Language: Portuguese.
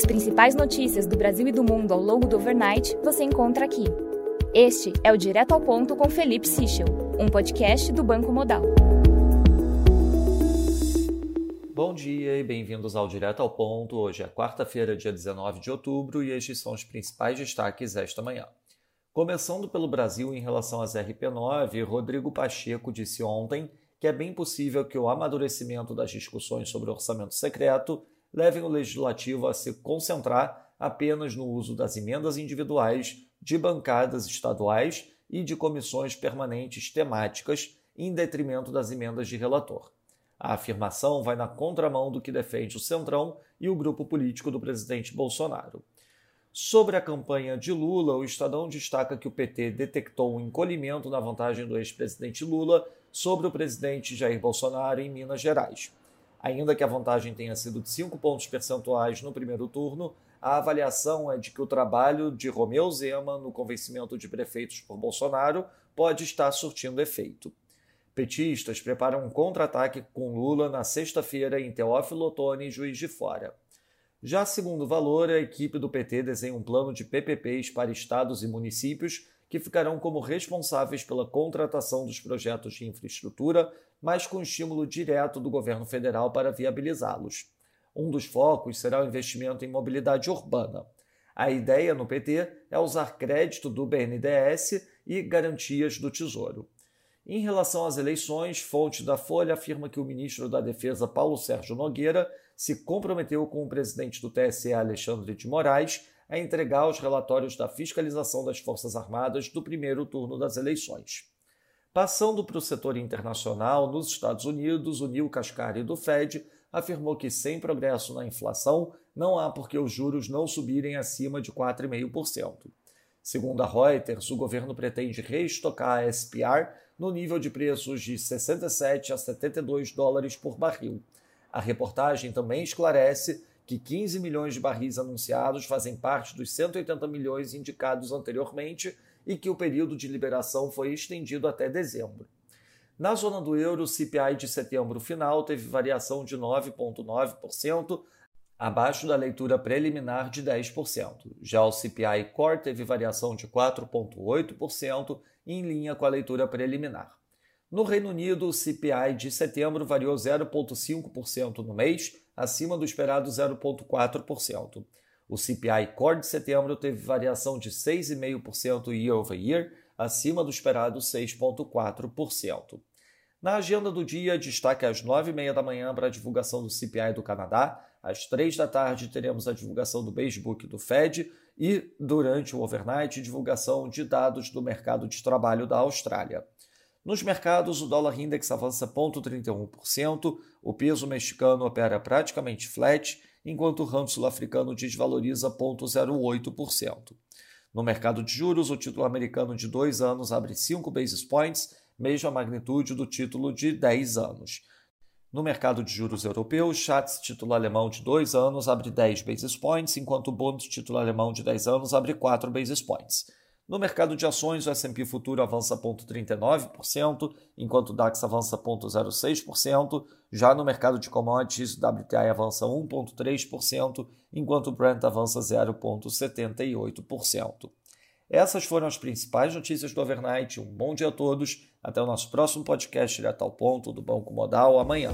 As principais notícias do Brasil e do mundo ao longo do overnight você encontra aqui. Este é o Direto ao Ponto com Felipe Sichel, um podcast do Banco Modal. Bom dia e bem-vindos ao Direto ao Ponto. Hoje é quarta-feira, dia 19 de outubro, e estes são os principais destaques esta manhã. Começando pelo Brasil em relação às RP9, Rodrigo Pacheco disse ontem que é bem possível que o amadurecimento das discussões sobre orçamento secreto levem o legislativo a se concentrar apenas no uso das emendas individuais de bancadas estaduais e de comissões permanentes temáticas, em detrimento das emendas de relator. A afirmação vai na contramão do que defende o Centrão e o grupo político do presidente Bolsonaro. Sobre a campanha de Lula, o Estadão destaca que o PT detectou um encolhimento na vantagem do ex-presidente Lula sobre o presidente Jair Bolsonaro em Minas Gerais. Ainda que a vantagem tenha sido de 5 pontos percentuais no primeiro turno, a avaliação é de que o trabalho de Romeu Zema no convencimento de prefeitos por Bolsonaro pode estar surtindo efeito. Petistas preparam um contra-ataque com Lula na sexta-feira em Teófilo Otoni Juiz de Fora. Já segundo Valor, a equipe do PT desenha um plano de PPPs para estados e municípios que ficarão como responsáveis pela contratação dos projetos de infraestrutura, mas com estímulo direto do governo federal para viabilizá-los. Um dos focos será o investimento em mobilidade urbana. A ideia no PT é usar crédito do BNDES e garantias do Tesouro. Em relação às eleições, fonte da Folha afirma que o ministro da Defesa Paulo Sérgio Nogueira se comprometeu com o presidente do TSE Alexandre de Moraes a entregar os relatórios da fiscalização das Forças Armadas do primeiro turno das eleições. Passando para o setor internacional, nos Estados Unidos, o Neil Cascari do Fed afirmou que sem progresso na inflação não há por que os juros não subirem acima de 4,5%. Segundo a Reuters, o governo pretende reestocar a SPR no nível de preços de 67 a 72 dólares por barril. A reportagem também esclarece que 15 milhões de barris anunciados fazem parte dos 180 milhões indicados anteriormente e que o período de liberação foi estendido até dezembro. Na zona do euro, o CPI de setembro final teve variação de 9,9%, abaixo da leitura preliminar de 10%. Já o CPI Core teve variação de 4,8%, em linha com a leitura preliminar. No Reino Unido, o CPI de setembro variou 0,5% no mês, acima do esperado 0,4%. O CPI Core de setembro teve variação de 6,5% year over year, acima do esperado 6,4%. Na agenda do dia, destaque às 9h30 da manhã para a divulgação do CPI do Canadá, às 3 da tarde teremos a divulgação do Basebook do Fed e, durante o overnight, divulgação de dados do mercado de trabalho da Austrália. Nos mercados, o dólar index avança 0,31%, o peso mexicano opera praticamente flat, enquanto o ramo sul-africano desvaloriza 0,08%. No mercado de juros, o título americano de 2 anos abre 5 basis points, mesma magnitude do título de 10 anos. No mercado de juros europeu, o Schatz título alemão de 2 anos abre 10 basis points, enquanto o Bund título alemão de 10 anos abre 4 basis points. No mercado de ações, o S&P Futuro avança 0,39%, enquanto o DAX avança 0,06%. Já no mercado de commodities, o WTI avança 1,3%, enquanto o Brent avança 0,78%. Essas foram as principais notícias do Overnight. Um bom dia a todos. Até o nosso próximo podcast direto ao ponto do Banco Modal amanhã.